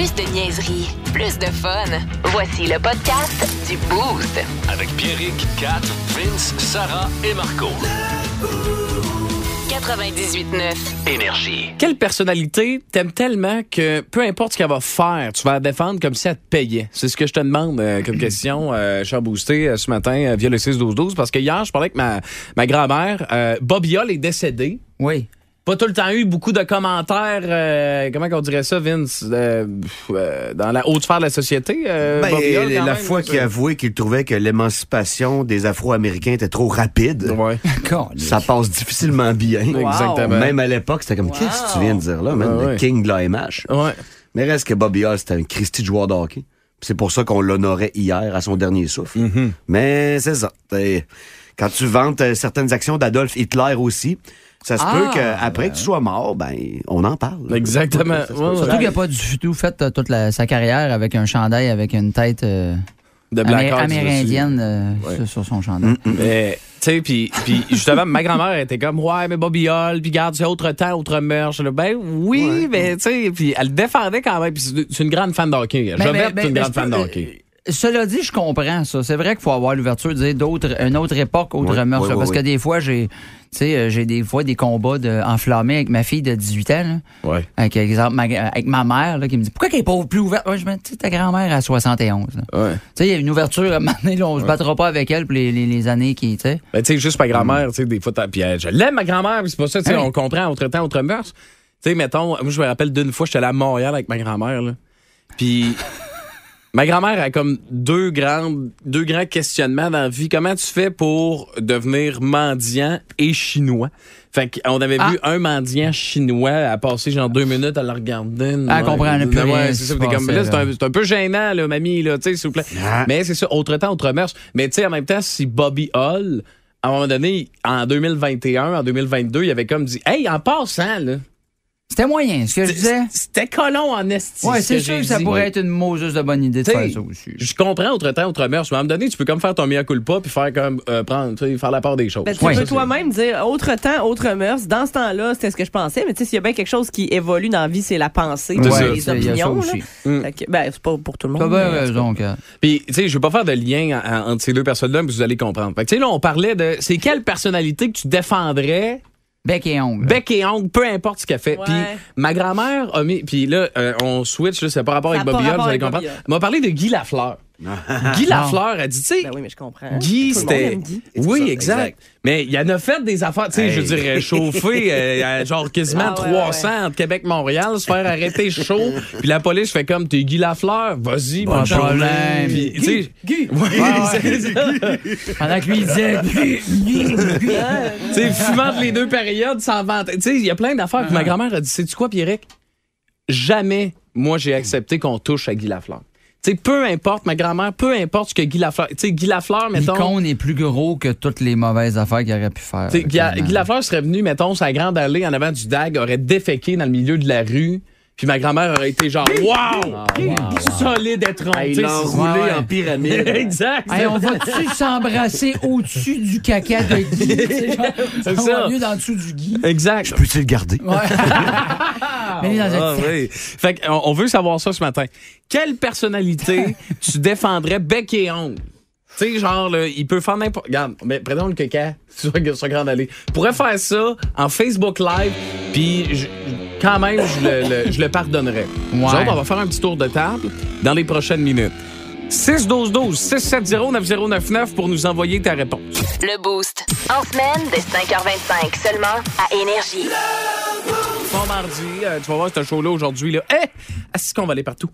Plus de niaiserie, plus de fun. Voici le podcast du Boost. Avec Pierrick, Kat, Vince, Sarah et Marco. 98.9. Énergie. Quelle personnalité t'aimes tellement que peu importe ce qu'elle va faire, tu vas la défendre comme si elle te payait? C'est ce que je te demande euh, comme question, euh, cher Boosté, euh, ce matin euh, via le 6-12-12. Parce que hier, je parlais avec ma, ma grand-mère. Euh, Bobby Hall est décédé. Oui. Pas tout le temps eu beaucoup de commentaires, euh, comment on dirait ça, Vince, euh, euh, dans la haute sphère de la société. Ben, Bobby Hall, quand la même, fois qu'il a avoué qu'il trouvait que l'émancipation des Afro-Américains était trop rapide, ça- Ouais, ça passe difficilement bien. exactement. Même à l'époque, c'était comme, qu'est-ce que tu viens de dire là, man? Le ouais. king de l'AMH. Ouais. Mais reste que Bobby Hall, c'était un Christy de joueur de hockey. C'est pour ça qu'on l'honorait hier à son dernier souffle. Mm-hmm. Mais c'est ça. Quand tu vantes certaines actions d'Adolf Hitler aussi, ça se Ah, peut qu'après que tu sois mort, ben, on en parle. Exactement. Ça. Ouais. Surtout qu'il n'a pas du tout fait euh, toute la- sa carrière avec un chandail avec une tête euh, De Black amé- amérindienne euh, Ouais. sur, son chandail. Mais, tu sais, puis justement, ma grand-mère était comme, ouais, mais Bobby Hall, puis garde, c'est autre temps, autre mœurs. Je dis, Ben oui, mais tu sais, puis elle le défendait quand même, puis c'est une grande fan de hockey. Mais- c'est une mais grande fan de hockey. Euh, Cela dit, je comprends ça. C'est vrai qu'il faut avoir l'ouverture dire d'autres, une autre époque, autre Oui, mœurs. oui, là, oui, parce que des fois, j'ai, tu sais, euh, j'ai des fois des combats de, enflammés avec ma fille de 18 ans. Là. Avec, exemple, ma, avec ma mère là, qui me dit Pourquoi qu'elle n'est pas plus ouverte? Ouais, je me dis, ta grand-mère à 71. là. Ouais. Tu sais, il y a une ouverture à un moment donné, là, on se battra pas avec elle pour les, les, les années qui, tu sais. Ben, tu sais, juste ma grand-mère, tu sais, des fois, puis elle, je l'aime, ma grand-mère, c'est pas ça, tu sais, on comprend, autre temps, autre mœurs. Tu sais, mettons, moi, je me rappelle d'une fois, j'étais allé à Montréal avec ma grand-mère, là. Puis, ma grand-mère a comme deux grandes, deux grands questionnements dans la vie. Comment tu fais pour devenir mendiant et chinois? Fait qu'on avait Ah. vu un mendiant chinois à passer genre deux minutes à le regarder. Ah, comprend, a plus Ouais, c'est ça. comme, là, c'est un, peu gênant, là, mamie, là, tu sais, s'il vous plaît. Ah. Mais c'est ça, autre temps, autre mœurs. Mais tu sais, en même temps, si Bobby Hall, à un moment donné, en 2021, en 2022, il avait comme dit, hey, en passant, là, C'était moyen, ce que je disais. c'était colon en esti. Ouais, ce c'est sûr que ça dit. pourrait être une Moses de bonne idée de T'sais, faire ça aussi. Je comprends autre temps, autre mœurs. Mais à un moment donné, tu peux comme faire ton mea culpa puis faire comme, euh, prendre, faire la part des choses. Ben, tu Ouais. peux toi-même dire autre temps, autre mœurs. Dans ce temps-là, c'était ce que je pensais. Mais tu sais, s'il y a bien quelque chose qui évolue dans la vie, c'est la pensée, C'est les opinions. aussi. que, ben, c'est pas pour tout le monde. T'as bien raison. Puis, tu sais, je veux pas faire de lien en- en- entre ces deux personnes-là, mais vous allez comprendre. Fait tu sais, là, on parlait de, c'est quelle personnalité que tu défendrais Bec et ongle. bec et ongle, peu importe ce qu'elle fait. Puis ma grand-mère a mis. Puis là, euh, on switch, là, c'est pas rapport Ça avec Bobby Hall, vous allez comprendre. M'a parlé de Guy Lafleur. Guy Lafleur a dit, tu sais, Ben oui, mais je comprends. Guy, c'était. Guy. Oui, ça, exact. exact. Mais il en a fait des affaires, tu sais, Hey. je dirais, chauffer, euh, genre quasiment Ah, ouais, 300 entre Québec et Montréal, se faire arrêter chaud. Puis la police fait comme, t'es Guy Lafleur, vas-y, Pas bonne de journée. problème. Puis, tu sais. Guy. Oui, c'est ça. Pendant que lui il disait Guy, Guy, Guy. Tu sais, fumant les deux périodes, sans vente. Tu sais, il y a plein d'affaires. Puis ma grand-mère a dit, sais-tu quoi, Pierrick? Jamais, moi, j'ai accepté qu'on touche à Guy Lafleur. Tu sais, peu importe, ma grand-mère, peu importe ce que Guy Lafleur... Tu sais, Guy Lafleur, mettons... L'icône est plus gros que toutes les mauvaises affaires qu'il aurait pu faire. Guy Lafleur serait venu, mettons, sa grande allée en avant du DAG, aurait déféqué dans le milieu de la rue, puis ma grand-mère aurait été genre, wow! Solide tu il sais, l'a c'est- enroulé ouais, en pyramide. exact. Hey, on va-tu s'embrasser au-dessus du caca de Guy? C'est on ça. va mieux dans le dessous du Guy. Exact. Peux-tu le garder? Ouais. Mais dans Ah, oui. Fait qu'on on veut savoir ça ce matin. Quelle personnalité tu défendrais bec et ongle? Tu sais, genre, là, il peut faire n'importe. Regarde, mais prenons le caca sur, sur Grande Allée. Il pourrait faire ça en Facebook Live, puis je- quand même, je le, le- je le pardonnerais. Nous autres, on va faire un petit tour de table dans les prochaines minutes. 6-12-12, 670-9099 pour nous envoyer ta réponse. Le Boost. En semaine, dès 5h25, seulement à Énergie. Bon mardi, euh, tu vas voir ce show-là aujourd'hui. Là. Eh! Est-ce qu'on va aller partout?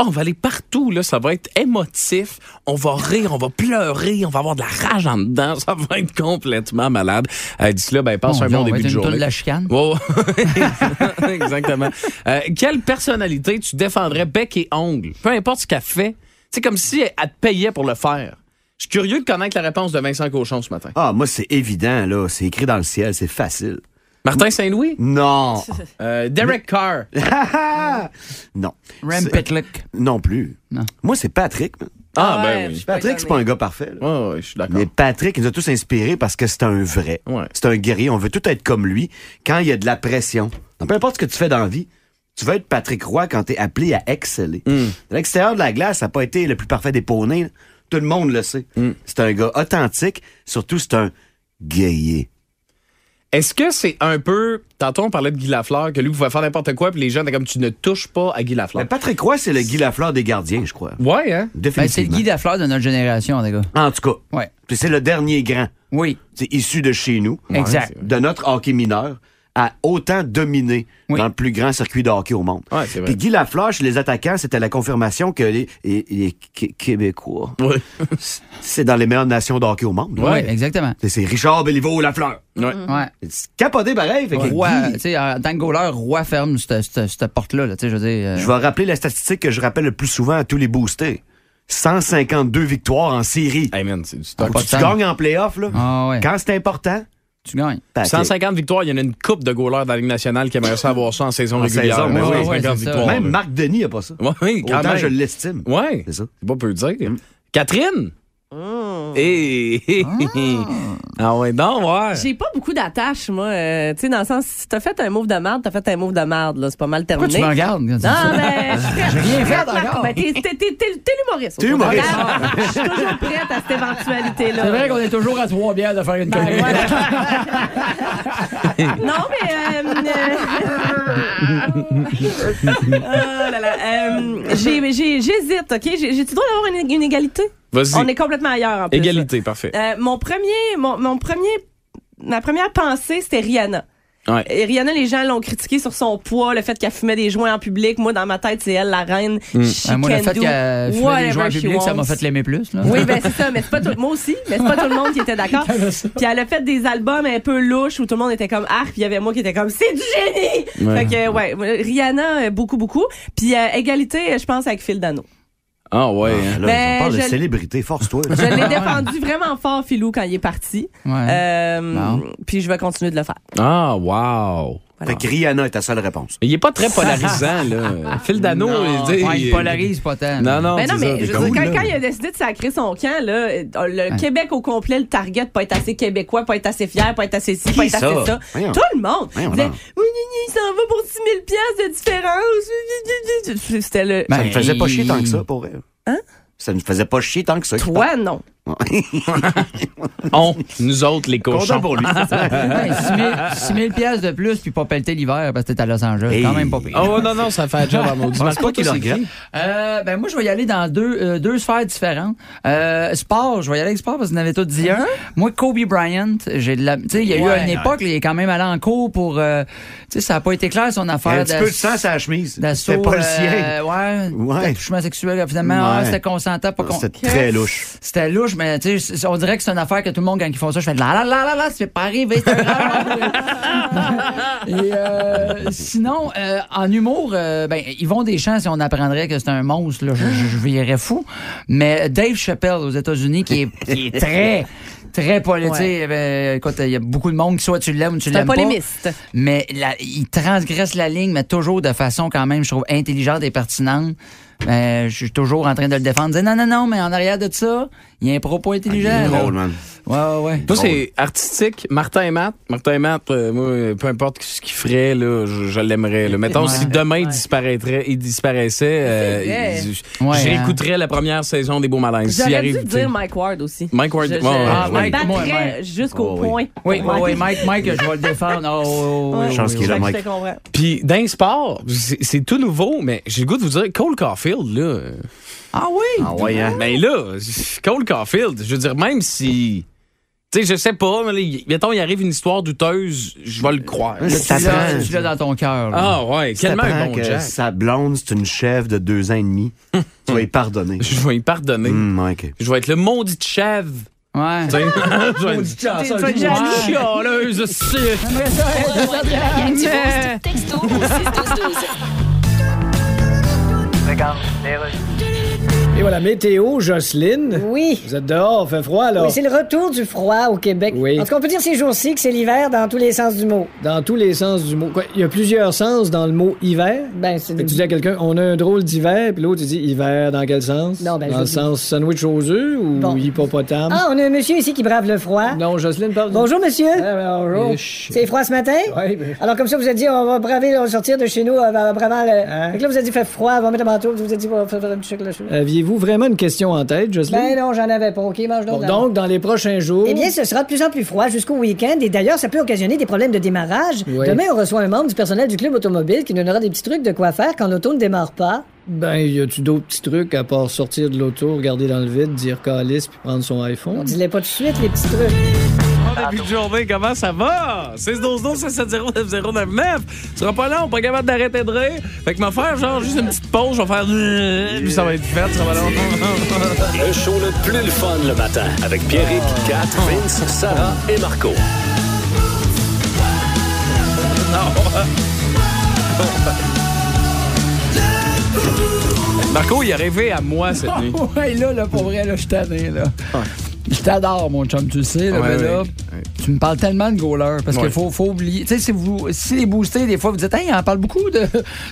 Oh, on va aller partout, là. Ça va être émotif. On va rire, on va pleurer, on va avoir de la rage en dedans. Ça va être complètement malade. Euh, D'ici là, ben, passe un bon on va début être de journée. de la chicane. Exactement. Euh, quelle personnalité tu défendrais bec et ongle? Peu importe ce qu'elle fait. C'est comme si elle te payait pour le faire. Je suis curieux de connaître la réponse de Vincent Cochon ce matin. Ah, moi, c'est évident, là. C'est écrit dans le ciel, c'est facile. Martin Saint-Louis? Non. Euh, Derek Carr. non. C'est- Pitlick. Non plus. Non. Moi, c'est Patrick. man. Ah, Ouais, ben oui. Patrick, c'est pas un gars parfait. là. Ouais, ouais, je suis d'accord. Mais Patrick, il nous a tous inspirés parce que c'est un vrai. Ouais. C'est un guerrier. On veut tout être comme lui. Quand il y a de la pression, dans peu importe ce que tu fais dans la vie, tu vas être Patrick Roy quand t'es appelé à exceller. Hmm. L'extérieur de la glace, ça n'a pas été le plus parfait des poneys. là. Tout le monde le sait. Hmm. C'est un gars authentique. Surtout, c'est un gaillé. Est-ce que c'est un peu. Tantôt, on parlait de Guy Lafleur, que lui pouvait faire n'importe quoi, puis les gens étaient comme tu ne touches pas à Guy Lafleur. Mais Patrick Roy, c'est le Guy Lafleur des gardiens, je crois. Ouais, hein? Ben, c'est le. Guy Lafleur de notre génération, les gars. En tout cas. Ouais. Puis c'est le dernier grand. Oui. C'est issu de chez nous. Exact. De notre hockey mineur a autant dominé Oui. dans le plus grand circuit de hockey au monde. Ouais. Puis Guy Lafleur, chez les attaquants, c'était la confirmation que les, les- les Qué- Québécois, Ouais. c'est dans les meilleures nations de hockey au monde. Oui, exactement. C'est- Richard Béliveau Lafleur. Ouais. Ouais. C'est capoté pareil. Fait que Roi, Guy- tu sais, en tant que goaler, Roi ferme cette, cette- cette porte-là, là, tu sais, je veux dire. euh, Je vais rappeler la statistique que je rappelle le plus souvent à tous les boostés. 152 victoires en série. Hey man, c'est du Ah, tu gagnes en playoff, là. Ah ouais. Quand c'est important, Tu gagnes. paquet. 150 victoires, il y en a une coupe de goalers dans la Ligue nationale qui aimerait ça avoir ça en saison En régulière. saison, Mais ouais, oui, ouais, 50 c'est ça. victoires. Même. Marc Denis a pas ça. Oui, quand Autant même. je l'estime. Ouais. C'est ça. C'est pas peu dire. Catherine? Eh, eh, eh. Ah ouais, non, ouais. J'ai pas beaucoup d'attaches, moi. euh, tu sais, dans le sens, si t'as fait un move de merde, t'as fait un move de merde, là. C'est pas mal Pourquoi terminé. tu me regardes? Non, ça? mais prête. J'ai rien fait encore. Ben, t'es, t'es, t'es, t'es, t'es l'humoriste. T'es humoriste. Regarde, Je suis toujours prête à cette éventualité-là. C'est vrai qu'on est toujours à trois bières de faire une Ben, voilà. non, mais. Euh, euh, oh là là, euh, J'hésite, OK? J'ai- J'ai-tu le droit d'avoir une, une égalité? Vas-y. On est complètement ailleurs, en plus. Égalité, parfait. Euh, mon premier, mon, mon premier, ma première pensée, c'était Rihanna. Ouais. Et Rihanna, les gens l'ont critiqué sur son poids, le fait qu'elle fumait des joints en public. Moi, dans ma tête, c'est elle, la reine. She Ah, moi, le fait qu'elle fumait des joueurs she publics, ça m'a fait l'aimer plus. Là. Oui, ben c'est ça, mais c'est pas tout, moi aussi, mais c'est pas tout le monde qui était d'accord. Puis elle a fait des albums un peu louches où tout le monde était comme ah, puis il y avait moi qui était comme c'est du génie. Ouais. Fait que ouais, Rihanna euh, beaucoup beaucoup. Puis euh, égalité, je pense avec Phil Dano. Ah ouais. hein. Là, Ben, on parle de je- célébrité, force-toi. Je l'ai défendu vraiment fort Philou quand il est parti. Ouais. Euh. Puis je vais continuer de le faire. Ah, wow. Fait que Rihanna est ta seule réponse. Mais il est pas très polarisant, là. Phil Dano, il dit. Ouais, il polarise pas tant. Non, non, Ben non, mais je cool, dire, quand, il a décidé de sacrer son camp, là, le Québec au complet, le target, pas être assez québécois, pas être assez fier, pas être assez ci, pas être ça? assez ça? Voyons. Tout le monde. Voyons Il disait, oui, il s'en va pour 6 000 piastres de différence. C'était le. Ben, Ça ne faisait pas chier tant que ça, pour elle. Hein? Ça ne faisait pas chier tant que ça. Toi, non. On, nous autres, les cochons. Pour lui. Ouais, 6 000 piastres de plus puis pas pelleter l'hiver parce que t'es à Los Angeles. Hey. Quand même pas pire. Oh non, non, ça fait un job à maudit. Le Toi, qui? Euh, ben moi, je vais y aller dans deux, euh, deux sphères différentes. Euh, sport, je vais y aller avec sport parce que vous en avez tous dit un. Moi, Kobe Bryant, j'ai de la, tu sais, il y a eu Ouais. une époque, là, il est quand même allé en cours pour, euh, tu sais, ça a pas été clair son Il y a affaire. un petit peu de sang sur la chemise. C'était pas le euh, sien. ouais, Ouais. d'attouchement sexuel, finalement, ah, Ouais. c'était consentant, pas con. C'était très louche. C'était louche, mais tu sais, c'est- on dirait que c'est une affaire que tout le monde, quand ils font ça, je fais la la la la la, ça fait pas arriver, c'est. Et euh, sinon, euh, en humour, euh, ben, Yvon Deschamps, si on apprendrait que c'est un monstre, là, je, je, je virais fou. Mais Dave Chappelle aux États-Unis, qui est, qui est très, très politique. Ouais. écoute, il y a beaucoup de monde qui soit tu l'aimes ou tu C'est un l'aimes pas. polémiste. Mais la- il transgresse la ligne, mais toujours de façon quand même, je trouve, intelligente et pertinente. Euh, je suis toujours en train de le défendre. Dire non, non, non, mais en arrière de ça, il y a un propos intelligent. Là. drôle, man. Ouais, ouais, ouais. Toi, c'est artistique. Martin et Matt? Martin et Matt, euh, moi, peu importe ce qu'il ferait, là, je, je l'aimerais. là. Mettons, Ouais. si demain il disparaîtrait, il disparaissait, euh, il- Ouais, hein. réécouterais la première saison des Beaux Malaises. J'aurais arrive, dû dire Mike Ward aussi. Mike Ward. Je, je, ouais, ouais, Ah, je me Mike, moi, ouais. jusqu'au Oh, oui. point. Oui, oui, oui, Mike. Mike, je vais le défendre. Oh, oh, oh, Ouais. oh, Chance oh, qu'il est là, Mike. Puis d'un sport, c'est c'est tout nouveau, mais j'ai le goût de vous dire, Cole Caulfield, là. Ah oui? Ah ouais, hein? Ben là, Cole Caulfield, je veux dire, même si. Tu sais, je sais pas, mais là, il- mettons, il arrive une histoire douteuse, je vais le croire. Là, Tu ça l'as prend- tu l'as dans ton cœur. là. Ah ouais, tellement un bon que Jack. sa blonde, c'est une chèvre de deux ans et demi. tu vas y pardonner. Je vais y pardonner. Ouais, ok. Je vais être le maudit chèvre. Ouais. Tu sais, je vais être chanson, T'es- t'es jaloux. chialeuse, c'est- Gag du boost. Texto au 61212. Et voilà, météo, Jocelyne. Oui. Vous êtes dehors, fait froid, là. Oui, c'est le retour du froid au Québec. Oui. En tout cas, on peut dire ces jours-ci que c'est l'hiver dans tous les sens du mot. Dans tous les sens du mot. Quoi, il y a plusieurs sens dans le mot hiver. Ben, c'est tu dis à quelqu'un, on a un drôle d'hiver, puis l'autre, il dit hiver dans quel sens? Non, ben, Dans je le dis- sens sandwich aux œufs ou Bon. hippopotame? Ah, on a un monsieur ici qui brave le froid. Non, Jocelyne parle. Bonjour, monsieur. Ah, bonjour. C'est froid ce matin? Ouais, ben- Alors, comme ça, vous avez dit, on va braver, on va sortir de chez nous, euh, bravant le. Hein? Fait que là, vous avez dit, fait froid, on va mettre un manteau, vous avez dit, on va faire un petit chocolat Aviez-vous vraiment une question en tête, Jocelyne? Ben non, j'en avais pas. OK, mange Bon, donc. donc, dans les prochains jours. Eh bien, ce sera de plus en plus froid jusqu'au week-end et d'ailleurs, ça peut occasionner des problèmes de démarrage. Oui. Demain, on reçoit un membre du personnel du club automobile qui nous donnera des petits trucs de quoi faire quand l'auto ne démarre pas. Ben, y a-tu d'autres petits trucs à part sortir de l'auto, regarder dans le vide, dire calice puis prendre son On iPhone? disait pas tout de suite les petits trucs. Bon début de journée, comment ça va? 6 12 12 770 9099. Tu seras pas là, on pas capable d'arrêter de rire. Fait que m'a faire genre juste une petite pause, je vais faire puis ça va être fait, ça va long. Le show le plus le fun le matin avec Pierrick, Kat, Vince, Sarah et Marco. Marco, il a rêvé à moi cette nuit. ouais, là, là, pour vrai, là, je suis tanné, là. Je t'adore, mon chum, tu le sais, là, Ouais, mais là, ouais. tu me parles tellement de goaler parce Ouais. qu'il faut, faut oublier. Tu sais, si, vous, si les boostés, des fois, vous dites, hey, on parle beaucoup de,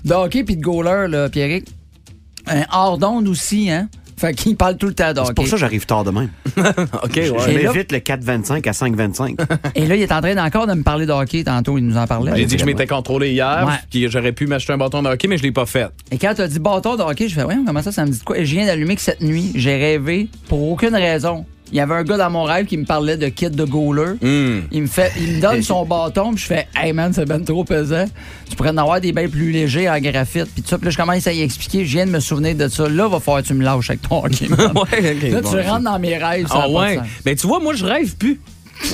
de hockey puis de goaler, là, Pierrick. Un hors d'onde aussi, hein? Fait qu'il parle tout le temps de hockey. C'est pour ça que j'arrive tard demain. OK, Je ouais. Là- m'évite le 4,25 à 5,25. Et là, il est en train encore de me parler de hockey tantôt, il nous en parlait. J'ai dit que je m'étais contrôlé hier, Ouais. puis j'aurais pu m'acheter un bâton de hockey, mais je l'ai pas fait. Et quand tu as dit bâton de hockey, je fais, ouais, comment ça, ça me dit de quoi? Et je viens d'allumer que cette nuit, j'ai rêvé pour aucune raison. Il y avait un gars dans mon rêve qui me parlait de kit de goaler. Hmm. Il me fait, il me donne son bâton, puis je fais, hey man, c'est ben trop pesant. Tu pourrais en avoir des bains plus légers en graphite, puis tout ça. Puis là, je commence à y expliquer. Je viens de me souvenir de ça. Là, va falloir que tu me lâches avec ton hockey. ouais, OK. Là, bon. tu rentres dans mes rêves. Ah ouais. sens. Ben tu vois, moi je rêve plus.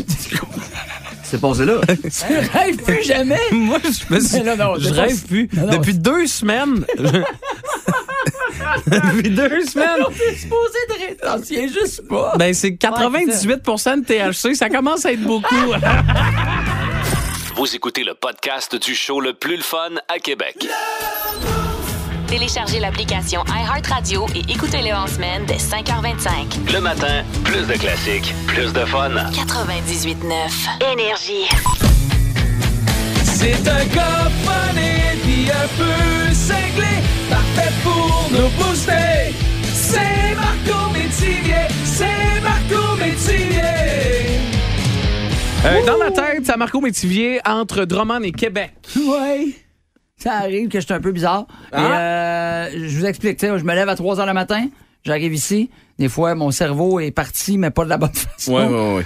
C'est passé là. Tu rêves plus jamais. moi je me suis- Mais non, je rêve plus. Non, non. Depuis deux semaines. je- Depuis deux semaines. T'es supposé de rester. T'en tiens juste pas. Ben c'est 98 de THC, ça commence à être beaucoup. Vous écoutez le podcast du show le plus le fun à Québec. Téléchargez l'application iHeartRadio et écoutez-le en semaine dès 5h25. Le matin, plus de classiques, plus de fun. 98.9 Énergie. C'est un funny puis un peu cinglé, parfait pour nous booster. C'est Marco Métivier, c'est Marco Métivier. Euh, dans ma tête, c'est Marco Métivier entre Drummond et Québec. Ouais. Ça arrive que je suis un peu bizarre. Et, euh, je vous explique. tu sais, Je me lève à 3 h le matin, j'arrive ici. Des fois, mon cerveau est parti, mais pas de la bonne façon. ouais, ouais.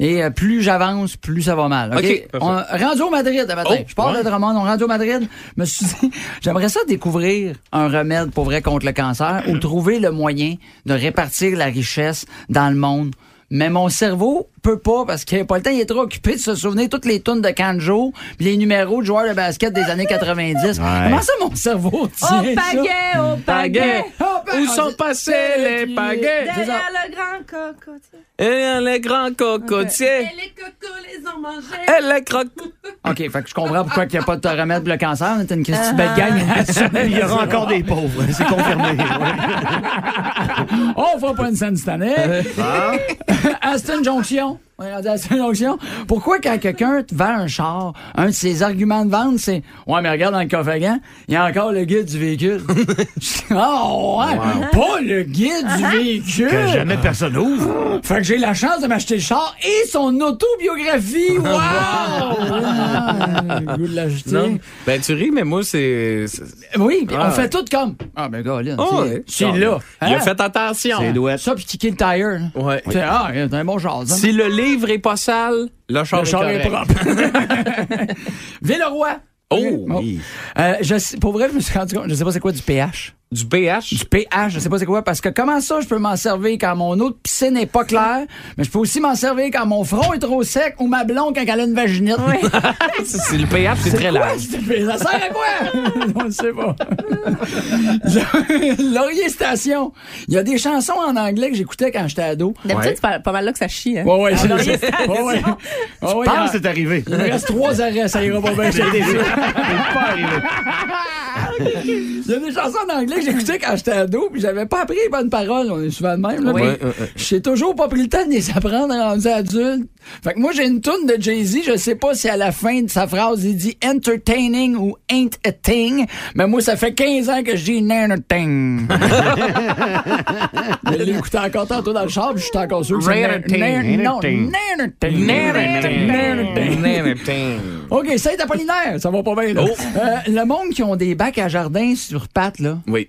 Et euh, plus j'avance, plus ça va mal. OK? On, rendu au Madrid le matin. Oh, je pars ouais. de Drummond, on rendu au Madrid. Je me suis dit, j'aimerais ça découvrir un remède pour vrai contre le cancer ou trouver le moyen de répartir la richesse dans le monde. Mais mon cerveau peut pas parce qu'il n'a pas le temps, il est trop occupé de se souvenir toutes les tunes de Kanjo les numéros de joueurs de basket des années 90. Comment ça mon cerveau Au tient au pagaie. Oh, ben, Où sont passés les pagaies? Derrière le grand cocotier. Et les grands cocotiers. Et les cocos les ont mangés. Et les crocs. OK, fait que je comprends pourquoi il n'y a pas de remède pour le cancer. Est une Christie belle gang. Il y aura encore des pauvres, c'est confirmé. On fera pas une scène cette année. Aston Junction. On est rendu à Aston Junction. Pourquoi quand quelqu'un te vend un char, un de ses arguments de vente, c'est Ouais, mais regarde dans le coffre à gants, il y a encore le guide du véhicule. oh, ouais, pas le guide du véhicule. Que jamais personne ouvre. Fait que j'ai la chance de m'acheter le char et son autobiographie. Wow! Ah, le goût de l'acheter. Non. Ben, tu ris, mais moi, c'est. Oui, puis Ah, on fait ouais. tout comme. Ah, ben, gars, là, Oh, c'est ouais. c'est là. Il a Hein? fait attention. C'est. Ça, puis kicker le tire. Ouais. C'est- Ah, c'est un bon char. Si le livre est pas sale, le char, Le char est, est propre. Villeroy. Oh, Bon. oui. Euh, je pour vrai, je me suis rendu compte, je sais pas c'est quoi du pH. Du pH. Du pH, je sais pas c'est quoi, parce que comment ça, je peux m'en servir quand mon eau de piscine n'est pas claire, mais je peux aussi m'en servir quand mon front est trop sec ou ma blonde quand elle a une vaginite. C'est le pH, c'est très large. Ça sert à quoi? On ne sait pas. Laurier Station. Il y a des chansons en anglais que j'écoutais quand j'étais ado. D'habitude, c'est pas, pas mal là que ça chie. Hein? Ouais, ouais, c'est Laurier ça. Station. Ouais, ouais. Ouais, ouais, Pense il que c'est arrivé. il me reste trois arrêts, ça ira pas bien. je. C'est pas arrivé. Il y a des chansons en anglais que j'écoutais quand j'étais ado, puis j'avais pas appris les bonnes paroles. On est souvent de même. Là, Oui. J'ai toujours pas pris le temps de les apprendre rendu adulte. Fait que moi, j'ai une toune de Jay-Z. Je sais pas si à la fin de sa phrase, il dit entertaining ou ain't a thing. Mais moi, ça fait 15 ans que je dis nana thing. Je encore tantôt dans le char, puis je suis encore sûr que c'est Nana thing. nan- nana thing. Nana thing. OK, Saint Apollinaire, ça va pas bien, là. Euh, le monde qui ont des bacs à jardin sur pattes, là. Oui.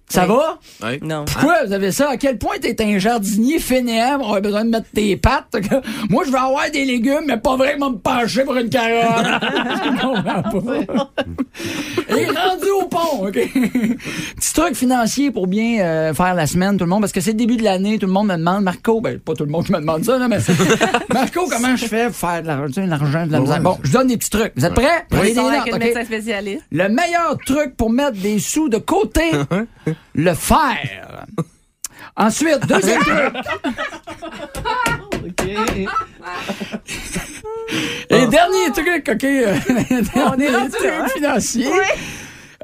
Ça va? Oui. Non. Pourquoi vous avez ça? À quel point t'es un jardinier fainéant pour avoir besoin de mettre tes pattes? Moi, je veux avoir des légumes, mais pas vraiment me pencher pour une carotte. je comprends pas. Et rendu au pont, OK? Petit truc financier pour bien euh, faire la semaine, tout le monde, parce que c'est le début de l'année, tout le monde me demande, Marco, ben pas tout le monde qui me demande ça, là, mais Marco, comment je fais pour faire de l'argent, de la misère? Bon, je donne des petits trucs. Vous êtes prêts? Prenez des notes. Le meilleur truc pour mettre des sous de côté, le faire. Ensuite, deuxième truc. Et dernier truc, OK. dernier truc financier.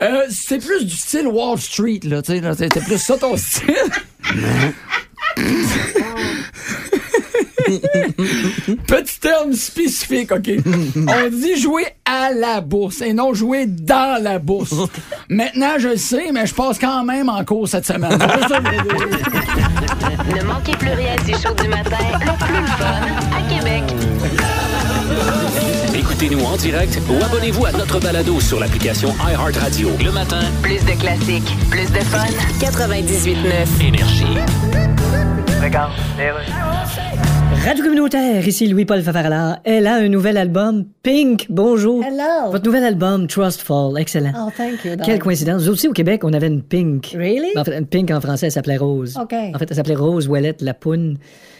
Euh, c'est plus du style Wall Street, là, tu sais, là, c'était plus ça ton style. Petit terme spécifique, OK? On dit jouer à la bourse et non jouer dans la bourse. Maintenant, je le sais, mais je passe quand même en cours cette semaine. Ne manquez plus rien du show du matin, le plus le fun à Québec. Écoutez-nous en direct ou abonnez-vous à notre balado sur l'application iHeartRadio. Le matin, Plus de classiques, plus de fun. 98.9. énergie. Radio communautaire, ici Louis-Paul Favarala. Elle a un nouvel album, Pink. Bonjour. Hello. Votre nouvel album, Trust Fall. Excellent. Oh, thank you. Quelle coïncidence. Nous aussi, au Québec, on avait une Pink. Really? En fait, une Pink en français, elle s'appelait Rose. OK. En fait, elle s'appelait Rose Ouellette Lapoune.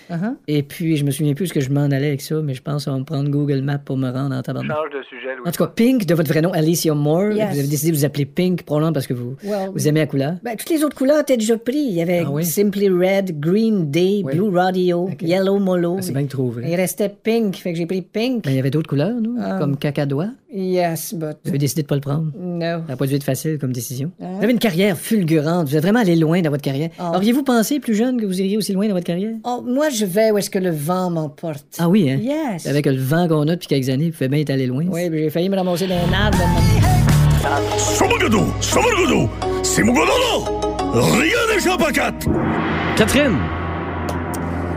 Uh-huh. Et puis, je me souviens plus ce que je m'en allais avec ça, mais je pense qu'on va me prendre Google Maps pour me rendre en tabarnak. Change de sujet, Louis. En tout cas, Pink, de votre vrai nom, Alicia Moore. Yes. Vous avez décidé de vous appeler Pink, probablement parce que vous, Well, vous aimez la couleur. Ben, toutes les autres couleurs étaient déjà pris. Il y avait Ah oui? Simply Red, Green Day, Oui. Blue Radio. Yellow Molo. Ah, C'est bien que trop vrai. Il restait Pink, fait que j'ai pris Pink. Ben, il y avait d'autres couleurs, nous, Ah. comme cacadois. Yes, but. Vous avez décidé de pas le prendre? No. Ça n'a pas dû être facile comme décision. Hein? Vous avez une carrière fulgurante. Vous êtes vraiment allé loin dans votre carrière. Ah. Auriez-vous pensé, plus jeune, que vous iriez aussi loin dans votre carrière? Oh, moi, je vais où est-ce que le vent m'emporte. Ah oui, hein? Yes. Avec le vent qu'on a depuis quelques années, vous pouvez bien être allé loin. Oui, j'ai failli me ramasser dans un arbre. Samargodo! Samargodo! C'est mon Rien n'échappe à quatre! Catherine!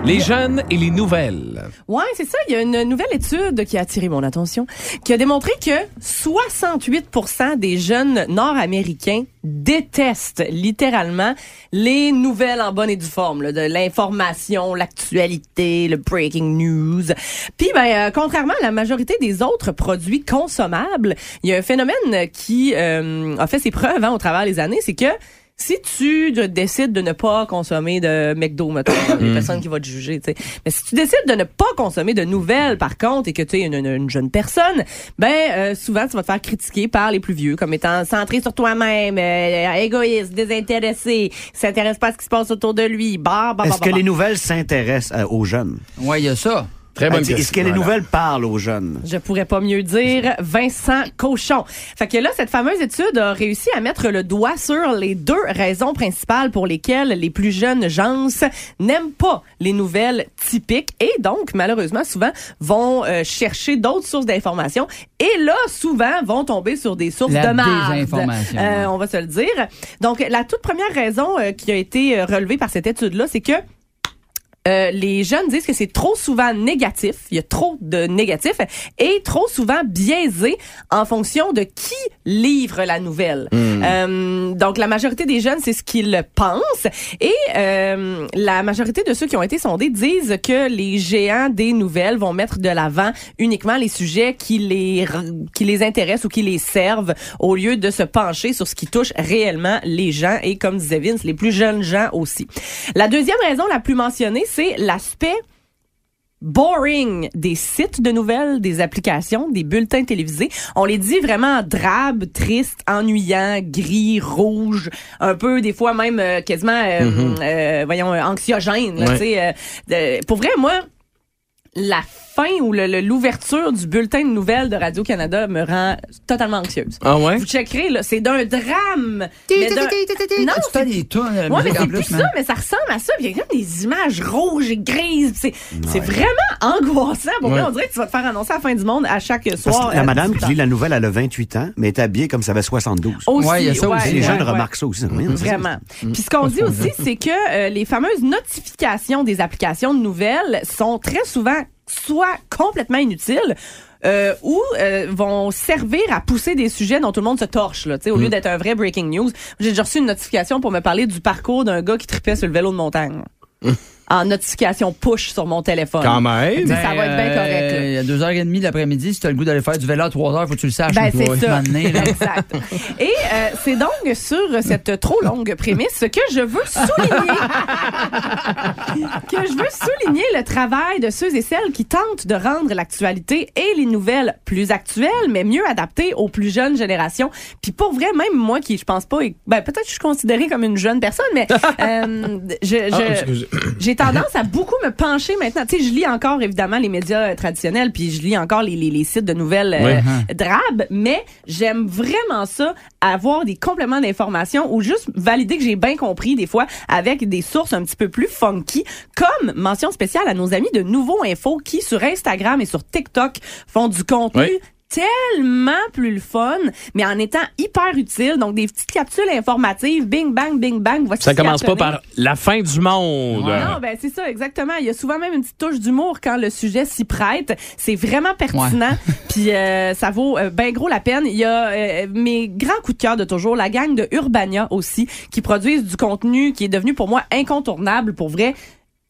Les jeunes et les nouvelles. Ouais, c'est ça. Il y a une nouvelle étude qui a attiré mon attention, qui a démontré que 68% des jeunes nord-américains détestent littéralement les nouvelles en bonne et due forme, là, de l'information, l'actualité, le breaking news. Puis, ben, euh, contrairement à la majorité des autres produits consommables, il y a un phénomène qui euh, a fait ses preuves hein, au travers des années, c'est que si tu de- décides de ne pas consommer de McDo, mettons, il y a personne qui va te juger, tu sais. Mais si tu décides de ne pas consommer de nouvelles, par contre, et que tu es une, une- une jeune personne, ben euh, souvent tu vas te faire critiquer par les plus vieux comme étant centré sur toi-même, euh, égoïste, désintéressé, s'intéresse pas à ce qui se passe autour de lui. Bah, bah, bah, Est-ce bah, que bah. les nouvelles s'intéressent euh, aux jeunes? Ouais, il y a ça. Très bonne Est-ce que les Voilà. nouvelles parlent aux jeunes? Je pourrais pas mieux dire Vincent Cochon. Fait que là, cette fameuse étude a réussi à mettre le doigt sur les deux raisons principales pour lesquelles les plus jeunes gens n'aiment pas les nouvelles typiques et donc, malheureusement, souvent vont euh, chercher d'autres sources d'informations et là, souvent, vont tomber sur des sources La de marde. Euh, ouais. on va se le dire. Donc, la toute première raison euh, qui a été euh, relevée par cette étude-là, c'est que euh, les jeunes disent que c'est trop souvent négatif, il y a trop de négatifs et trop souvent biaisé en fonction de qui livre la nouvelle. Euh, donc la majorité des jeunes c'est ce qu'ils pensent et euh, la majorité de ceux qui ont été sondés disent que les géants des nouvelles vont mettre de l'avant uniquement les sujets qui les qui les intéressent ou qui les servent au lieu de se pencher sur ce qui touche réellement les gens et comme disait Vince les plus jeunes gens aussi. La deuxième raison la plus mentionnée c'est l'aspect boring des sites de nouvelles, des applications, des bulletins télévisés. On les dit vraiment drabes, tristes, ennuyants, gris, rouges, un peu des fois même euh, quasiment, euh, euh, voyons, euh, anxiogènes. là, Ouais. de- pour vrai, moi, la fin ou l'ouverture du bulletin de nouvelles de Radio-Canada me rend totalement anxieuse. Ah ouais? Vous checkerez, là, c'est d'un drame. Non, fais des Ouais, mais c'est plus, ça, mais ça ressemble à ça. Puis Il y a comme des images rouges et grises. C'est c'est vraiment angoissant. Pour moi, on dirait que tu vas te faire annoncer à la fin du monde à chaque soir. la madame 18 qui lit la nouvelle, elle a 28 ans, mais est habillée comme ça avait 72. Aussi, Ouais, il y a ça aussi. les jeunes remarquent ça aussi. C'est- Vraiment. Puis ce qu'on dit aussi, c'est que euh, les fameuses notifications des applications de nouvelles sont très souvent soit complètement inutiles. euh, ou euh, vont servir à pousser des sujets dont tout le monde se torche là, au lieu Mm. d'être un vrai breaking news. J'ai déjà reçu une notification pour me parler du parcours d'un gars qui tripait sur le vélo de montagne. en notification push sur mon téléphone. Quand même. Ça va être bien correct, euh, Il y a deux heures et demie de l'après-midi, si tu as le goût d'aller faire du vélo à trois heures, faut que tu le saches. Ben, c'est ça. Exact. Et euh, c'est donc sur cette trop longue prémisse que je veux souligner que je veux souligner le travail de ceux et celles qui tentent de rendre l'actualité et les nouvelles plus actuelles, mais mieux adaptées aux plus jeunes générations. Puis pour vrai, même moi qui je pense pas, ben peut-être que je suis considérée comme une jeune personne, mais euh, je, Ah, je- j'ai tendance à beaucoup me pencher maintenant. Tu sais, je lis encore évidemment les médias euh, traditionnels, puis je lis encore les, les, les sites de nouvelles euh, Ouais. drab, mais j'aime vraiment ça, avoir des compléments d'information ou juste valider que j'ai bien compris des fois avec des sources un petit peu plus funky, comme mention spéciale à nos amis de Nouveau Info qui sur Instagram et sur TikTok font du contenu Ouais. Tellement plus le fun, mais en étant hyper utile. Donc, des petites capsules informatives, bing, bang, bing, bang. voici Ça commence pas par la fin du monde. Non, ben c'est ça, exactement. Il y a souvent même une petite touche d'humour quand le sujet s'y prête. C'est vraiment pertinent. Puis euh, ça vaut euh, ben gros la peine. Il y a euh, mes grands coups de cœur de toujours, la gang de Urbania aussi, qui produisent du contenu qui est devenu pour moi incontournable pour vrai.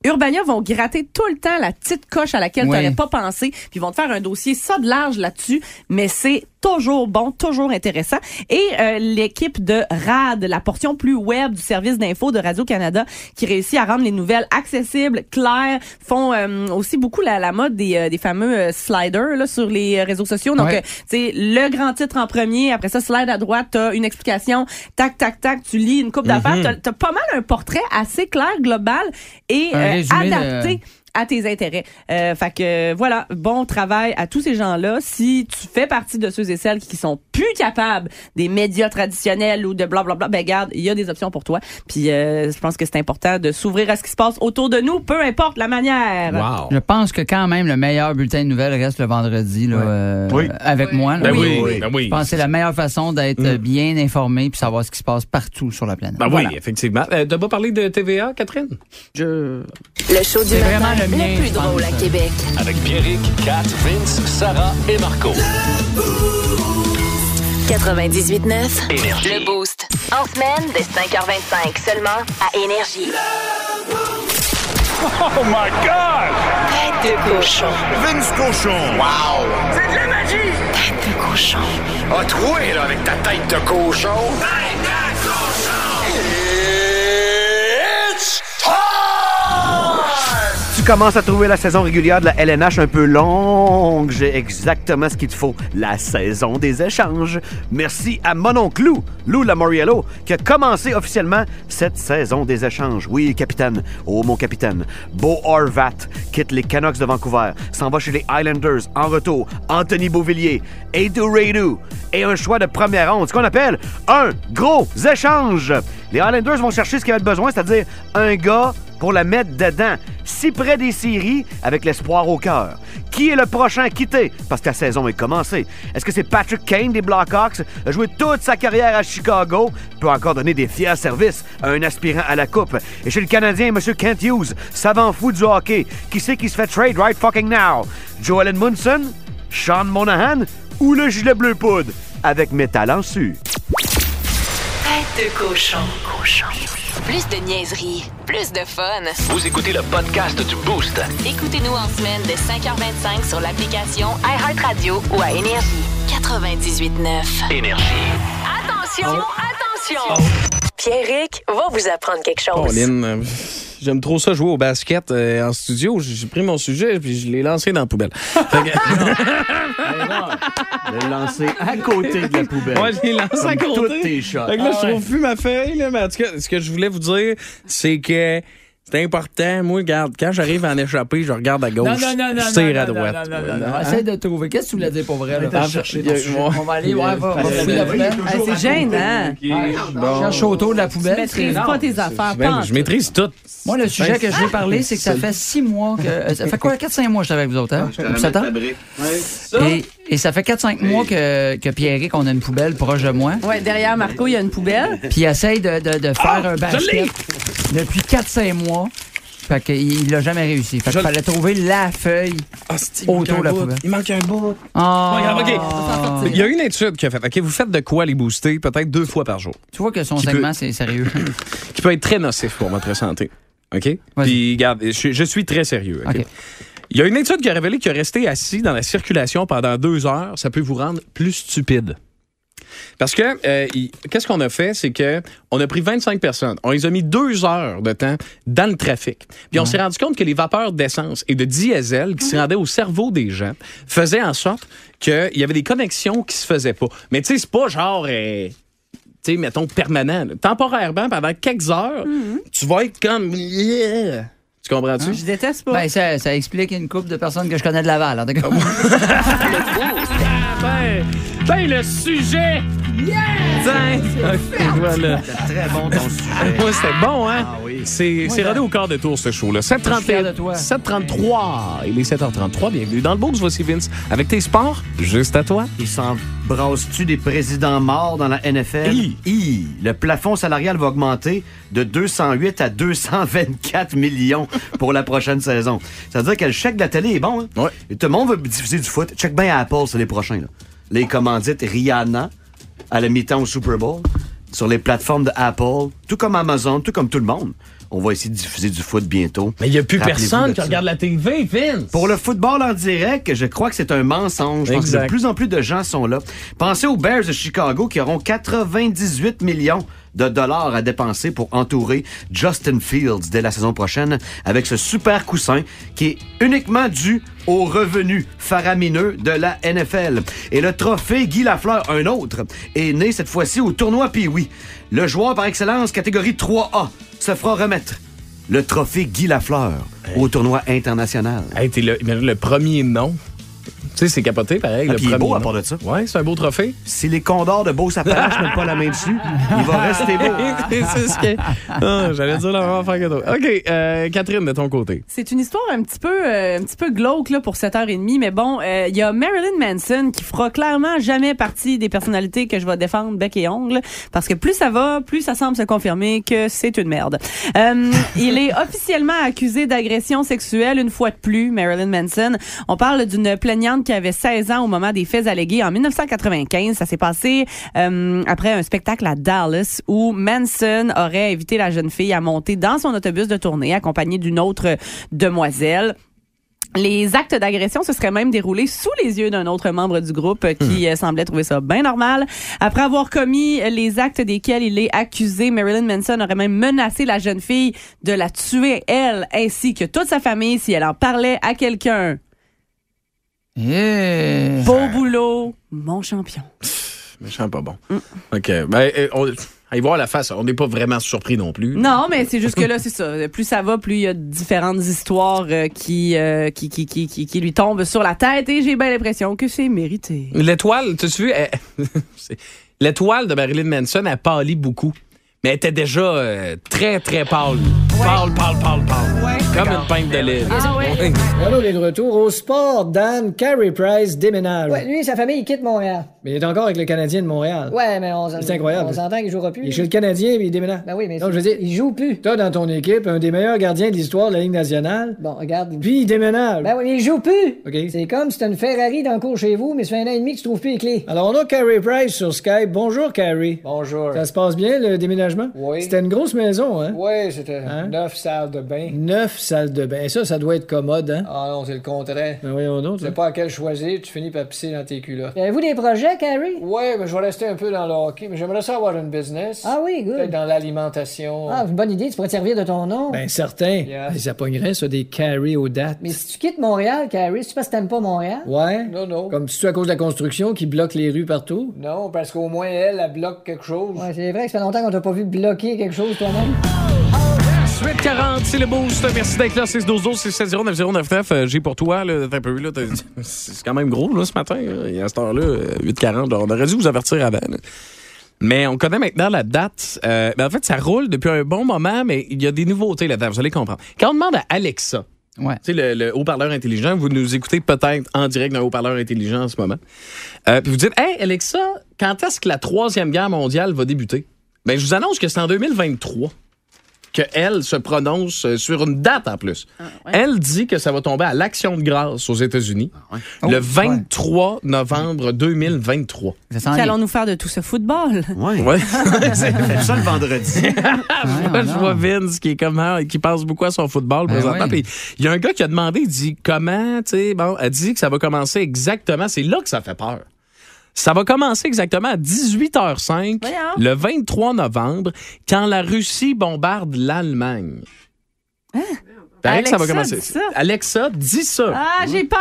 Urbania vont gratter tout le temps la petite coche à laquelle Oui. tu pas pensé, puis ils vont te faire un dossier ça de large là-dessus, mais c'est toujours bon, toujours intéressant. Et euh, l'équipe de RAD, la portion plus web du service d'info de Radio-Canada, qui réussit à rendre les nouvelles accessibles, claires, font euh, aussi beaucoup la, la mode des, euh, des fameux euh, sliders là, sur les euh, réseaux sociaux. Donc, Ouais. sais, le grand titre en premier, après ça, slide à droite, t'as une explication, tac, tac, tac, tu lis une coupe d'affaires, t'as t'as pas mal un portrait assez clair, global et euh, de- adapté à tes intérêts. Euh, fait que voilà, bon travail à tous ces gens-là. Si tu fais partie de ceux et celles qui sont plus capables des médias traditionnels ou de blablabla, ben garde, il y a des options pour toi. Puis euh, je pense que c'est important de s'ouvrir à ce qui se passe autour de nous, peu importe la manière. Wow. Je pense que quand même le meilleur bulletin de nouvelles reste le vendredi là, euh, Oui. avec moi. là. Ben Oui, oui, oui. ben oui. Je pense que c'est la meilleure façon d'être euh, bien informé puis savoir ce qui se passe partout sur la planète. Ben Voilà. oui, effectivement. Euh, T'as pas parlé de TVA, Catherine? Je... Le show du matin le plus drôle à Québec. Avec Pierrick, Kat, Vince, Sarah et Marco. 98.9. Énergie. Le Boost. En semaine, dès 5h25 seulement à Énergie. Oh my God! Tête de cochon. Vince Cochon! Wow! C'est de la magie! Tête de cochon. A troué, là, avec ta tête de cochon! Tête de Tu commences à trouver la saison régulière de la LNH un peu longue. J'ai exactement ce qu'il te faut. La saison des échanges. Merci à mon oncle Lou, Lamoriello, qui a commencé officiellement cette saison des échanges. Oui, capitaine. Oh, mon capitaine. Beau Horvat quitte les Canucks de Vancouver, s'en va chez les Islanders. En retour, Anthony Beauvillier, Edu Radu et un choix de première ronde. Ce qu'on appelle un gros échange. Les Islanders vont chercher ce qu'ils avaient besoin, c'est-à-dire un gars pour la mettre dedans, si près des séries, avec l'espoir au cœur. Qui est le prochain à quitter? Parce que la saison est commencée. Est-ce que c'est Patrick Kane des Blackhawks? A joué toute sa carrière à Chicago, peut encore donner des fiers services à un aspirant à la Coupe. Et chez le Canadien, M. Kent Hughes, savant fou du hockey, qui sait qui se fait trade right fucking now? Joel Edmundson? Sean Monahan? Ou le gilet bleu poudre? Avec mes talents su. Plus de niaiserie, plus de fun. Vous écoutez le podcast du Boost. Écoutez-nous en semaine de 5h25 sur l'application iHeartRadio ou à Énergie. 98.9. Énergie. Attention, attention! Pierrick va vous apprendre quelque chose. Pauline, euh, j'aime trop ça jouer au basket euh, en studio. J'ai pris mon sujet puis je l'ai lancé dans la poubelle. Fait que- Le lancer à côté de la poubelle. Ouais, je l'ai lancé à Comme côté. toutes tes shots. Fait que là, Ah je ouais. trouve plus ma feuille, là, mais en tout cas, ce que je voulais vous dire, c'est que C'est important. Moi, regarde, quand j'arrive à en échapper, je regarde à gauche. Non, non, non, non. je tire non, à droite. Non, non, non, non. Essaye de trouver. Qu'est-ce que tu voulais dire pour vrai? là? Ah, chercher. On va aller, ouais, va, va fouiller la poubelle. Ah, c'est gênant. Bon. Cherche autour de la Tu poubelle. maîtrises pas tes affaires. Ben, je maîtrise tout. Moi, le sujet que je veux parler, c'est que ça fait six mois que. euh, Ça fait quoi, 4-5 mois que je suis avec vous autres, hein? Depuis sept ans? Et, et ça fait 4-5 mois que, que Pierrick, on a une poubelle proche de moi. Ouais, derrière Marco, il y a une poubelle. Puis il essaye de, de, de faire un basket depuis 4-5 mois. Fait qu'il l'a jamais réussi. Fait qu'il fallait trouver la feuille autour de la poubelle. Il manque un bout. Ah. OK. Il y a une étude qui a fait. OK, vous faites de quoi les booster peut-être deux fois par jour, Tu vois que son Qui segment, c'est sérieux. qui peut être très nocif pour votre santé. OK? Puis, regarde, je, je suis très sérieux. OK? OK. Il y a une étude qui a révélé que rester assis dans la circulation pendant deux heures, ça peut vous rendre plus stupide. Parce que, euh, qu'est-ce qu'on a fait? C'est que on a pris 25 personnes. On les a mis deux heures de temps dans le trafic. Puis on s'est rendu compte que les vapeurs d'essence et de diesel qui se rendaient au cerveau des gens faisaient en sorte qu'il y avait des connexions qui se faisaient pas. Mais tu sais, c'est pas genre... euh, tu sais, mettons, permanent. là. Temporairement, pendant quelques heures, tu vas être comme... Yeah. Tu comprends-tu? Je déteste pas. Ben, ça, ça explique une couple de personnes que je connais de Laval, en tout cas. Ben, ben, le sujet! Tiens! Ok, voilà. C'est très bon ton sujet. Ouais, c'était bon, hein? Ah oui. C'est c'est rodé au quart de tour, ce show-là. Je suis fier de 731 toi. 733. Il est 7h33. Bienvenue dans le box. Voici Vince avec tes sports. Juste à toi. Il s'embrasse-tu des présidents morts dans la NFL? Hi. Le plafond salarial va augmenter de 208 à 224 millions pour la prochaine saison. Ça veut dire que le chèque de la télé est bon. Hein? Ouais. Et tout le monde veut diffuser du foot. Check bien Apple, c'est les prochains. Là. Les commandites Rihanna à la mi-temps au Super Bowl sur les plateformes de Apple, tout comme Amazon, tout comme tout le monde. On va essayer de diffuser du foot bientôt. Mais il n'y a plus personne qui regarde la TV, Vince. Pour le football en direct, je crois que c'est un mensonge. Je pense que Exact. de plus en plus de gens sont là. Pensez aux Bears de Chicago qui auront 98 millions de dollars à dépenser pour entourer Justin Fields dès la saison prochaine avec ce super coussin qui est uniquement dû aux revenus faramineux de la NFL. Et le trophée Guy Lafleur, un autre, est né cette fois-ci au tournoi Pee-Wee. Le joueur par excellence catégorie 3A se fera remettre le trophée Guy Lafleur au tournoi international. Hey, t'es le, le premier nom. Tu sais, c'est capoté, pareil. Ah, le puis il est premier beau à part de ça. Ouais, c'est un beau trophée. Si les condors de Beau-Sapalache mettent pas la main dessus, il va rester beau. c'est ce que. Ah, J'allais dire la même affaire que toi. OK, euh, Catherine, de ton côté. C'est une histoire un petit peu, euh, un petit peu glauque là, pour 7h30, mais bon, euh, il y a Marilyn Manson qui fera clairement jamais partie des personnalités que je vais défendre bec et ongle, parce que plus ça va, plus ça semble se confirmer que c'est une merde. Euh, il est officiellement accusé d'agression sexuelle une fois de plus, Marilyn Manson. On parle d'une plaignante qui avait 16 ans au moment des faits allégués en 1995. Ça s'est passé euh, après un spectacle à Dallas où Manson aurait invité la jeune fille à monter dans son autobus de tournée accompagnée d'une autre demoiselle. Les actes d'agression se seraient même déroulés sous les yeux d'un autre membre du groupe euh, qui euh, semblait trouver ça bien normal. Après avoir commis les actes desquels il est accusé, Marilyn Manson aurait même menacé la jeune fille de la tuer, elle, ainsi que toute sa famille, si elle en parlait à quelqu'un. Yeah. Beau boulot, mon champion. Méchant pas bon. OK. Ben, euh, on, allez voir la face. On n'est pas vraiment surpris non plus. Non, mais c'est juste que là, c'est ça. Plus ça va, plus il y a différentes histoires euh, qui, euh, qui, qui, qui, qui, qui lui tombent sur la tête et j'ai bien l'impression que c'est mérité. L'étoile, tu as vu, l'étoile de Marilyn Manson a pâli beaucoup. Mais elle était déjà euh, très, très pâle. Pâle, pâle, pâle, pâle. Comme une pinte de lait. Ah ouais. Oui. Alors, on est de retour au sport. Dan, Carey Price déménage. Ouais, lui et sa famille, ils quittent Montréal. Mais il est encore avec le Canadien de Montréal. Ouais, mais on, C'est incroyable. on s'entend qu'il jouera plus. Il est chez le Canadien et il déménage. Ben oui, mais Donc, je veux dire, il joue plus. T'as dans ton équipe un des meilleurs gardiens de l'histoire de la Ligue nationale, Bon, regarde. puis il déménage. Ben oui, mais il joue plus. OK. C'est comme si t'as une Ferrari dans le cours chez vous, mais ça fait un an et demi que tu trouves plus les clés. Alors, on a Carey Price sur Skype. Bonjour, Carey. Bonjour. Ça se passe bien, le déménagement? Oui. C'était une grosse maison, hein? Oui, c'était Hein? neuf salles de bain. Neuf salles de bain. Ça, ça doit être commode, hein? Ah non, c'est le contraire. Ben voyons donc. ça. pas à quel choisir, tu finis par pisser dans tes culottes. Avez-vous des projets, Carrie? Oui, mais je vais rester un peu dans le hockey, mais j'aimerais ça avoir une business. Ah oui, good. Peut-être dans l'alimentation. Ah, une bonne idée, tu pourrais te servir de ton nom. Ben certain. Yeah. Ben, Ça pognerait, ça, des Carey aux dates. Mais si tu quittes Montréal, Carrie, c'est parce que t'aimes pas Montréal? Ouais? Non, non. Comme si tu à cause de la construction qui bloque les rues partout? Non, parce qu'au moins elle, elle bloque quelque chose. Ouais, c'est vrai que ça fait longtemps qu'on t'a pas vu bloquer quelque chose toi-même? 840, c'est le boost. Merci d'être là. 6 12 12 6 0 9099. Euh, J'ai pour toi, là, t'as un peu, là, c'est quand même gros là, ce matin. là. Et à cette heure-là, euh, 840, on aurait dû vous avertir avant. là. Mais on connaît maintenant la date. Euh, ben, en fait, ça roule depuis un bon moment, mais il y a des nouveautés là-dedans. Vous allez comprendre. Quand on demande à Alexa, Ouais. tu sais, le, le haut-parleur intelligent, vous nous écoutez peut-être en direct d'un haut-parleur intelligent en ce moment. Euh, puis vous dites, Hey, Alexa, quand est-ce que la Troisième Guerre mondiale va débuter? Ben, je vous annonce que c'est en 2023 qu'elle se prononce euh, sur une date en plus. Elle dit que ça va tomber à l'Action de grâce aux États-Unis le Oh, 23 novembre 2023. Ça sent bien. Qu'allons-nous faire de tout ce football? Ouais. Ouais. Fais ça le vendredi. Moi, je vois Vince qui est comment, qui pense beaucoup à son football Ben présentement. oui. Puis il y a un gars qui a demandé, il dit comment, tu sais, bon, elle dit que ça va commencer exactement. C'est là que ça fait peur. Ça va commencer exactement à 18h05 Voyons. le 23 novembre quand la Russie bombarde l'Allemagne. Paraît que ça va Alexa commencer. dit ça. Alexa dit ça. Ah, j'ai peur!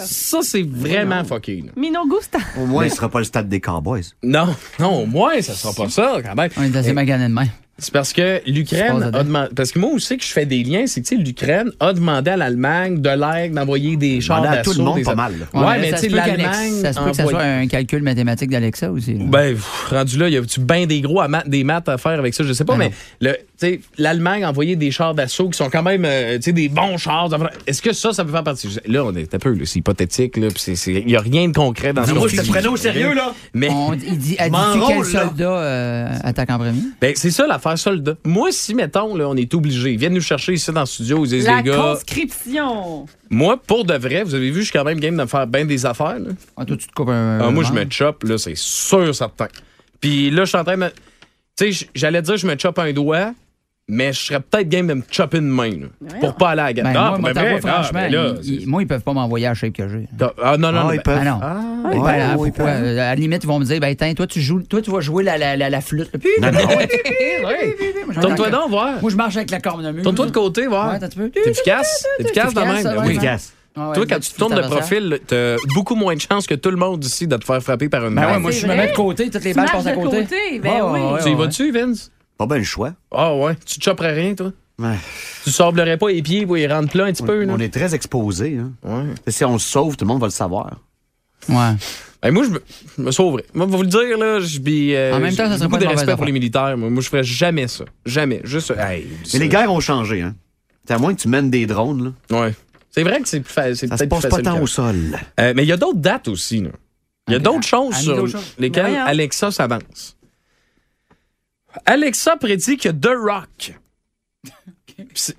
Ça, c'est vraiment fucké. là. Mino Gusta. Au moins, ce sera pas le stade des Cowboys. Non, non, au moins, ça sera pas ça quand même. On est assez magané de main. C'est parce que l'Ukraine a demandé. Parce que moi aussi que je fais des liens, c'est que tu sais, l'Ukraine a demandé à l'Allemagne de l'aide, d'envoyer des chars à tout le d'assaut, monde des- pas mal. Ouais, mais ça tu sais, l'Allemagne. Ça se peut que ça soit un calcul mathématique d'Alexa aussi. là. Ben, pff, rendu là, y a-tu bien des gros à des maths à faire avec ça? Je sais pas, Ben mais l'Allemagne a envoyé des chars d'assaut qui sont quand même euh, tu sais, des bons chars. Est-ce que ça, ça peut faire partie? Là, on est un peu, là, c'est hypothétique, là, puis il n'y a rien de concret dans ce Moi, je te au sérieux, là. Mais On, il dit, elle M'en dit quel soldat euh, attaque en premier? ben, c'est ça l'affaire soldat. Moi, si, mettons, là, on est obligé, ils viennent nous chercher ici dans le studio, ils disent, La les gars, conscription. moi, pour de vrai, vous avez vu, je suis quand même game de me faire bien des affaires. là. Ah, toi, tu te coupes un. Ah, moi, je me chope, là, c'est sûr, certain. Puis là, je suis en train de. me- Tu sais, j'allais dire, je me chope un doigt, mais je serais peut-être game de me chopper une main, là, pour pas aller à la. Ben, Ah, moi, moi, ben, t'avoues, ben, ah, franchement, ben là, ils- ils- moi, ils peuvent pas m'envoyer à la shape que j'ai. ah, non, non, Ah, non. ils ben- peuvent. Ah non. Ah, pourquoi? ils peuvent. Euh, À la limite, ils vont me dire, ben, tiens, toi, tu joues, toi, tu vas jouer la, la, la, la flûte. Puis, Non, non. Tourne-toi donc, voir. Moi, je marche avec la cornemuse. Tourne-toi de côté, voir. Ouais. T'es efficace? T'es efficace de même? Oui. Efficace. Ouais, Toi, quand tu tournes de profil, t'as beaucoup moins de chances que tout le monde ici de te faire frapper par une Ben ouais, balle. moi, je me mets de côté, toutes les balles passent à de côté. ben oui. Tu y vas-tu, Vince? Pas bien le choix. Ah ouais. Tu te chopperais rien, toi? Ouais. Tu sablerais pas les pieds pour y rendre plat un petit peu, là? On est très exposé. Hein. Ouais. Si on se sauve, tout le monde va le savoir. Ouais. Ben, moi, je me, je me sauverais. Moi, vous le dire, là, je euh, En même temps, ça j'ai serait beaucoup pas de respect pour les militaires. Moi, moi, je ferais jamais ça. Jamais. Juste, hey, Mais les guerres ont changé. Hein. C'est à moins que tu mènes des drones. Là. Ouais. C'est vrai que c'est plus fa- c'est Ça se passe pas facile. tant au sol. Euh, mais il y a d'autres dates aussi, là. Il y a d'autres choses sur lesquelles. Alexa s'avance. Alexa prédit que The Rock, c'est-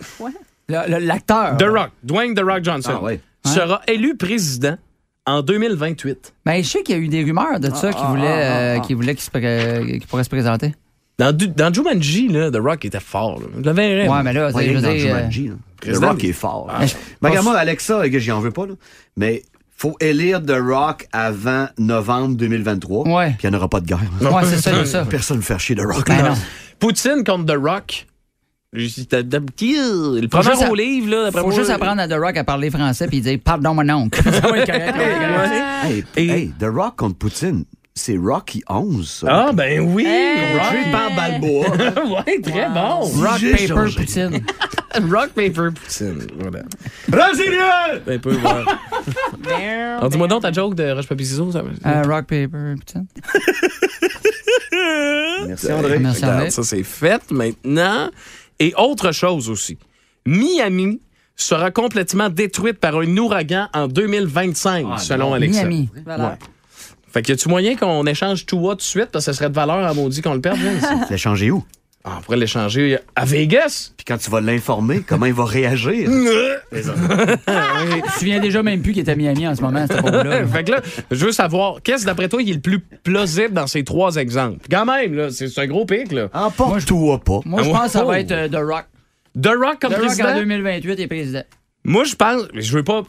Le- le- L'acteur. The Rock, Dwayne The Rock Johnson, Ah ouais. sera élu président en 2028. Ben, je sais qu'il y a eu des rumeurs de ça qui voulaient ah, euh, qui voulaient qu'il se pré- qu'il pourrait se présenter. Dans, Du- dans Jumanji, là, The Rock était fort. Là. Je Ouais, moi. mais là, Ouais, je veux dans dire, euh, Jumanji, là. Le président, Rock il- est fort. Ah, Ben, je regarde, moi, Alexa, que j'y en veux pas, là, mais faut élire The Rock avant novembre 2023. Ouais. Puis il n'y en aura pas de guerre. Ouais, c'est ça, c'est ça. Personne ne faire chier The Rock. Ben non. Poutine contre The Rock. Le premier au livre, là, d'après Faut moi. juste apprendre à The Rock à parler français puis dire pardon mon oncle. ça va être correct. là. Hey, Et- hey, The Rock contre Poutine, c'est Rocky 11, ça. Ah, ben oui! Tué par Balboa. ouais, très bon! Rock, J'ai paper, changé. Poutine. Rock, paper, Poutine. Voilà. Brésilien! Un peu, voilà. Alors, dis-moi donc ta joke de Roche Papier Ciseaux. Ça... Euh, rock, paper, Poutine. Merci, André. Merci, Regarde, André. ça, c'est fait maintenant. Et autre chose aussi. Miami sera complètement détruite par un ouragan en 2025, selon Alexa. Miami. Voilà. Ouais. Fait que y a-tu moyen qu'on échange tout tout de suite? Parce que ce serait de valeur à maudit qu'on le perde? Tu changé où? Ah, on pourrait l'échanger à Vegas. Puis quand tu vas l'informer, comment il va réagir? Tu te souviens déjà même plus qu'il était à Miami en ce moment, cette là fait que là, je veux savoir, qu'est-ce d'après toi qui est le plus plausible dans ces trois exemples? Quand même, là, c'est un gros pic, là. Emporte-toi pas. Moi, je Ah, pense que ça va être euh, The Rock. The Rock comme The Rock en 2028 est président. Moi, je pense, je veux pas.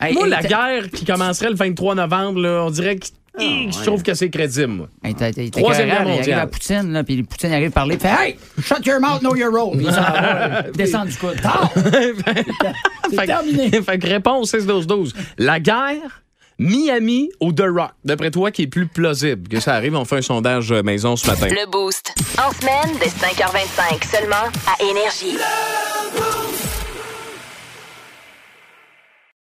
Hey, moi, hey, la guerre qui commencerait le 23 novembre, là, on dirait que Hi, je trouve que c'est crédible. moi. Hey, t'as- t'as- t'as Troisième guerre Il arrive mondiale. à Poutine, là, puis Poutine arrive à parler, fait Hey, shut your mouth, know your role. Puis il s'en va, il descend du coude. C'est Fait que- terminé. fait que réponse 6-12-12. La guerre, Miami ou The Rock? D'après toi, qui est plus plausible? Que ça arrive? On fait un sondage euh, maison ce matin. Le Boost. En semaine, dès 5h25, seulement à Énergie.